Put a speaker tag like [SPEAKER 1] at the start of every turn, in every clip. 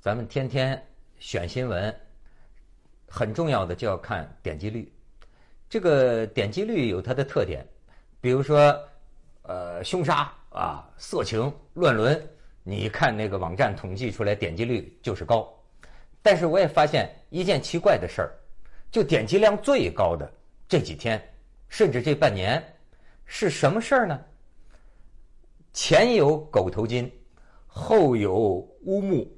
[SPEAKER 1] 咱们天天选新闻，很重要的就要看点击率。这个点击率有它的特点，比如说，呃，凶杀啊、色情、乱伦，你看那个网站统计出来点击率就是高。但是我也发现一件奇怪的事儿，就点击量最高的这几天，甚至这半年，是什么事儿呢？前有狗头金，后有乌木，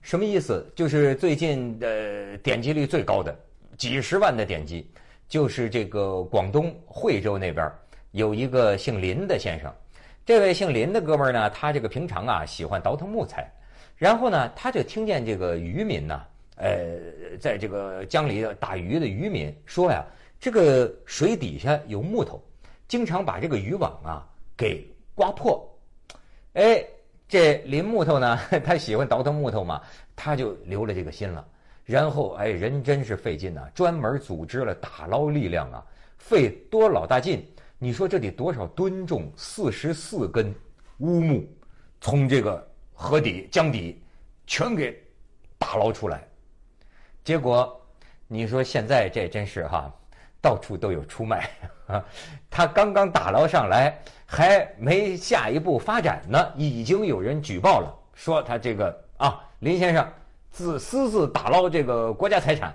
[SPEAKER 1] 什么意思？就是最近的点击率最高的几十万的点击，就是这个广东惠州那边有一个姓林的先生，这位姓林的哥们儿呢，他这个平常啊喜欢倒腾木材，然后呢，他就听见这个渔民呢，呃，在这个江里打鱼的渔民说呀，这个水底下有木头，经常把这个渔网啊给刮破。哎，这林木头呢，他喜欢倒腾木头嘛，他就留了这个心了。然后哎，人真是费劲呐，专门组织了打捞力量啊，费多老大劲。你说这得多少吨重？四十四根乌木，从这个河底、江底全给打捞出来。结果你说现在这真是哈，到处都有出卖啊。他刚刚打捞上来，还没下一步发展呢，已经有人举报了，说他这个啊，林先生自私自打捞这个国家财产，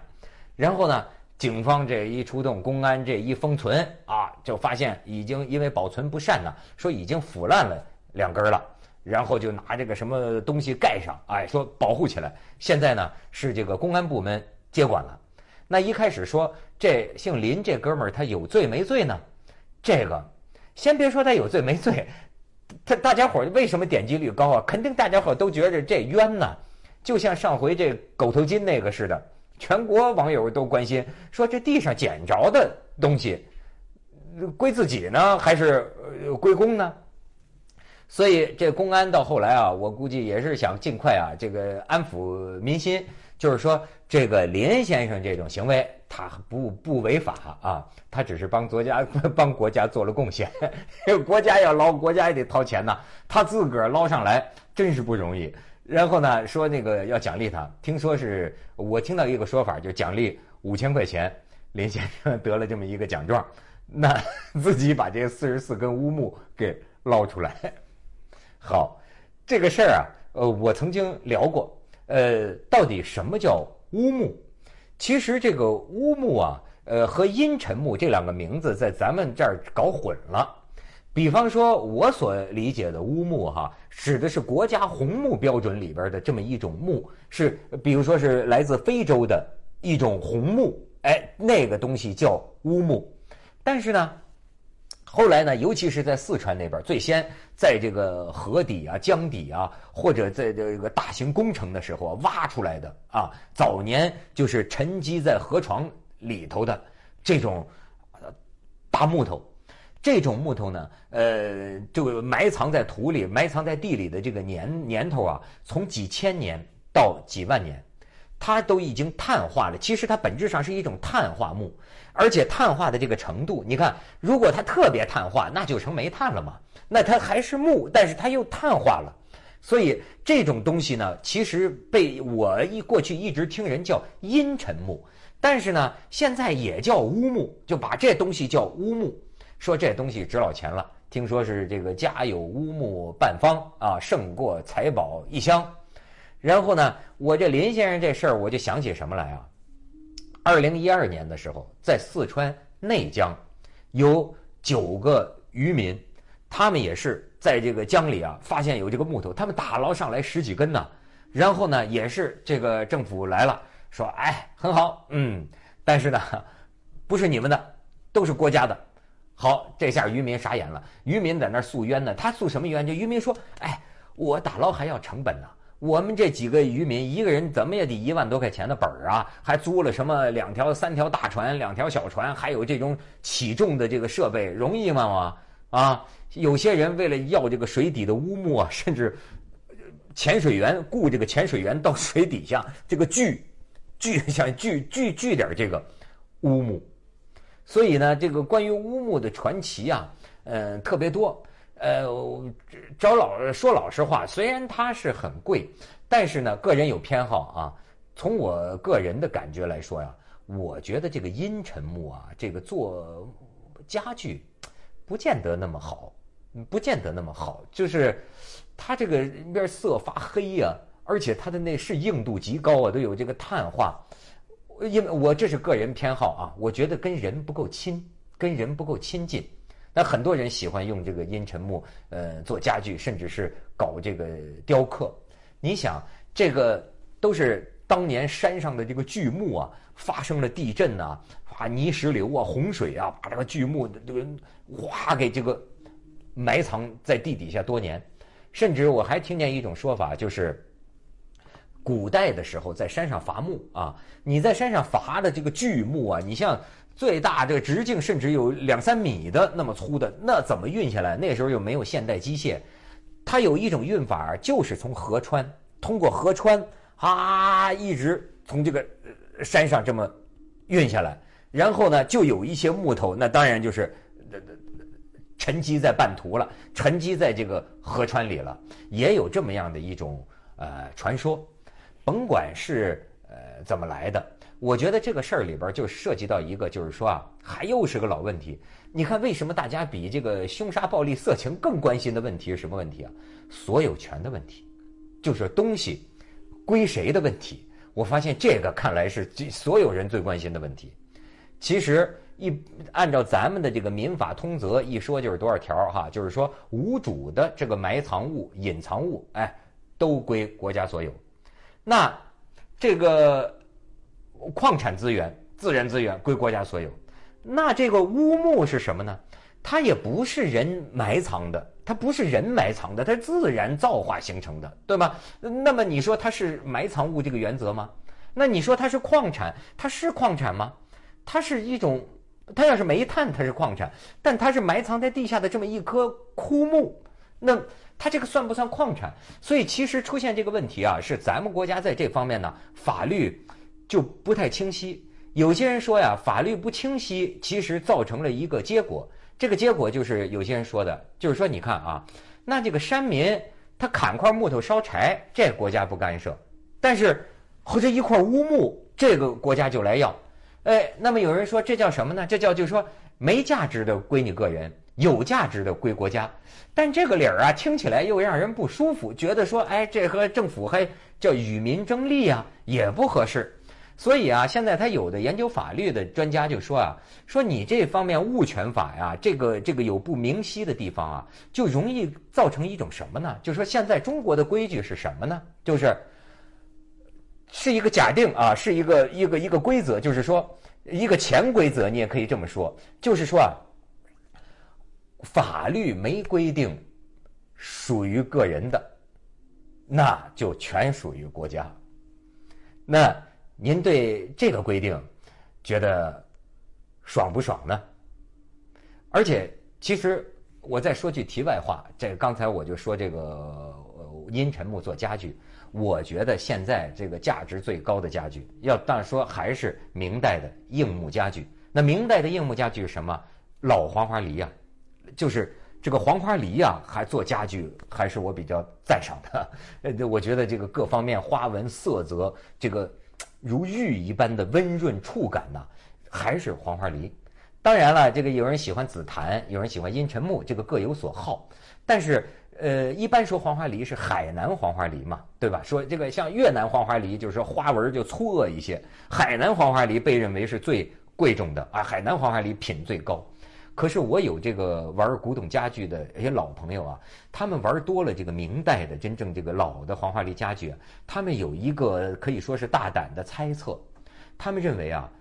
[SPEAKER 1] 然后呢？警方这一出动，公安这一封存啊，就发现已经因为保存不善呢，说已经腐烂了两根了，然后就拿这个什么东西盖上，哎，说保护起来。现在呢是这个公安部门接管了。那一开始说这姓林这哥们儿他有罪没罪呢？这个先别说他有罪没罪，他大家伙为什么点击率高啊？肯定大家伙都觉着这冤呢，就像上回这狗头金那个似的。全国网友都关心，说这地上捡着的东西归自己呢，还是归公呢？所以这公安到后来啊，我估计也是想尽快啊，这个安抚民心，就是说这个林先生这种行为，他不不违法啊，他只是帮国家 帮国家做了贡献，国家要捞，国家也得掏钱呐，他自个儿捞上来真是不容易。然后呢，说那个要奖励他，听说是我听到一个说法，就奖励五千块钱，林先生得了这么一个奖状，那自己把这四十四根乌木给捞出来。好，这个事儿啊，呃，我曾经聊过，呃，到底什么叫乌木？其实这个乌木啊，呃，和阴沉木这两个名字在咱们这儿搞混了。比方说，我所理解的乌木哈，指的是国家红木标准里边的这么一种木，是比如说是来自非洲的一种红木，哎，那个东西叫乌木。但是呢，后来呢，尤其是在四川那边，最先在这个河底啊、江底啊，或者在这个大型工程的时候挖出来的啊，早年就是沉积在河床里头的这种大木头。这种木头呢，呃，就埋藏在土里、埋藏在地里的这个年年头啊，从几千年到几万年，它都已经碳化了。其实它本质上是一种碳化木，而且碳化的这个程度，你看，如果它特别碳化，那就成煤炭了嘛。那它还是木，但是它又碳化了。所以这种东西呢，其实被我一过去一直听人叫阴沉木，但是呢，现在也叫乌木，就把这东西叫乌木。说这东西值老钱了，听说是这个家有乌木半方啊，胜过财宝一箱。然后呢，我这林先生这事儿，我就想起什么来啊？二零一二年的时候，在四川内江，有九个渔民，他们也是在这个江里啊，发现有这个木头，他们打捞上来十几根呢。然后呢，也是这个政府来了，说哎，很好，嗯，但是呢，不是你们的，都是国家的。好，这下渔民傻眼了。渔民在那儿诉冤呢，他诉什么冤？这渔民说：“哎，我打捞还要成本呢。我们这几个渔民，一个人怎么也得一万多块钱的本儿啊，还租了什么两条、三条大船，两条小船，还有这种起重的这个设备，容易吗？啊，有些人为了要这个水底的乌木啊，甚至潜水员雇这个潜水员到水底下这个锯，锯想锯锯锯点这个乌木。”所以呢，这个关于乌木的传奇啊，嗯，特别多。呃，找老说老实话，虽然它是很贵，但是呢，个人有偏好啊。从我个人的感觉来说呀，我觉得这个阴沉木啊，这个做家具不见得那么好，不见得那么好。就是它这个面色发黑呀，而且它的那是硬度极高啊，都有这个碳化。因为我这是个人偏好啊，我觉得跟人不够亲，跟人不够亲近。那很多人喜欢用这个阴沉木，呃，做家具，甚至是搞这个雕刻。你想，这个都是当年山上的这个巨木啊，发生了地震呐，啊，泥石流啊，洪水啊，把这个巨木这个哗给这个埋藏在地底下多年。甚至我还听见一种说法，就是古代的时候在山上伐木啊，你在山上伐的这个巨木啊，你像。最大这个直径甚至有两三米的那么粗的，那怎么运下来？那时候又没有现代机械，它有一种运法，就是从河川通过河川啊，一直从这个山上这么运下来，然后呢，就有一些木头，那当然就是沉积在半途了，沉积在这个河川里了，也有这么样的一种呃传说，甭管是呃 怎么来的。我觉得这个事儿里边就涉及到一个，就是说啊，还又是个老问题。你看，为什么大家比这个凶杀、暴力、色情更关心的问题是什么问题啊？所有权的问题，就是东西归谁的问题。我发现这个看来是所有人最关心的问题。其实一按照咱们的这个民法通则一说就是多少条哈，就是说无主的这个埋藏物、隐藏物，哎，都归国家所有。那这个。矿产资源、自然资源归国家所有，那这个乌木是什么呢？它也不是人埋藏的，它不是人埋藏的，它是自然造化形成的，对吗？那么你说它是埋藏物这个原则吗？那你说它是矿产，它是矿产吗？它是一种，它要是煤炭，它是矿产，但它是埋藏在地下的这么一棵枯木，那它这个算不算矿产？所以其实出现这个问题啊，是咱们国家在这方面呢，法律。就不太清晰。有些人说呀，法律不清晰，其实造成了一个结果。这个结果就是有些人说的，就是说，你看啊，那这个山民他砍块木头烧柴，这国家不干涉，但是或者一块乌木，这个国家就来要。哎，那么有人说这叫什么呢？这叫就是说没价值的归你个人，有价值的归国家。但这个理儿啊，听起来又让人不舒服，觉得说，哎，这和政府还叫与民争利啊，也不合适。所以啊，现在他有的研究法律的专家就说啊，说你这方面物权法呀，这个这个有不明晰的地方啊，就容易造成一种什么呢？就是说现在中国的规矩是什么呢？就是是一个假定啊，是一个一个一个规则，就是说一个潜规则，你也可以这么说，就是说啊，法律没规定属于个人的，那就全属于国家，那。您对这个规定觉得爽不爽呢？而且，其实我再说句题外话，这刚才我就说这个阴沉木做家具，我觉得现在这个价值最高的家具，要当然说还是明代的硬木家具。那明代的硬木家具是什么？老黄花梨呀，就是这个黄花梨呀，还做家具，还是我比较赞赏的。呃，我觉得这个各方面花纹、色泽，这个。如玉一般的温润触感呢，还是黄花梨。当然了，这个有人喜欢紫檀，有人喜欢阴沉木，这个各有所好。但是，呃，一般说黄花梨是海南黄花梨嘛，对吧？说这个像越南黄花梨，就是说花纹就粗恶一些。海南黄花梨被认为是最贵重的啊，海南黄花梨品最高。可是我有这个玩古董家具的一些老朋友啊，他们玩多了这个明代的真正这个老的黄花梨家具，他们有一个可以说是大胆的猜测，他们认为啊，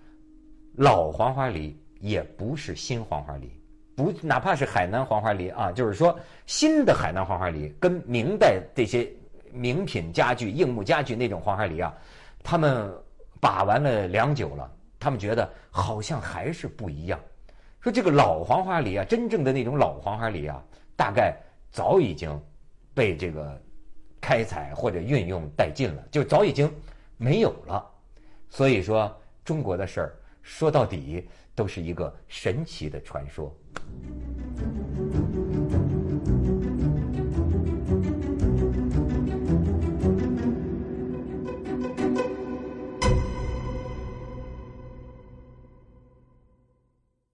[SPEAKER 1] 老黄花梨也不是新黄花梨，不哪怕是海南黄花梨啊，就是说新的海南黄花梨跟明代这些名品家具、硬木家具那种黄花梨啊，他们把玩了良久了，他们觉得好像还是不一样。说这个老黄花梨啊，真正的那种老黄花梨啊，大概早已经被这个开采或者运用殆尽了，就早已经没有了。所以说，中国的事儿说到底都是一个神奇的传说。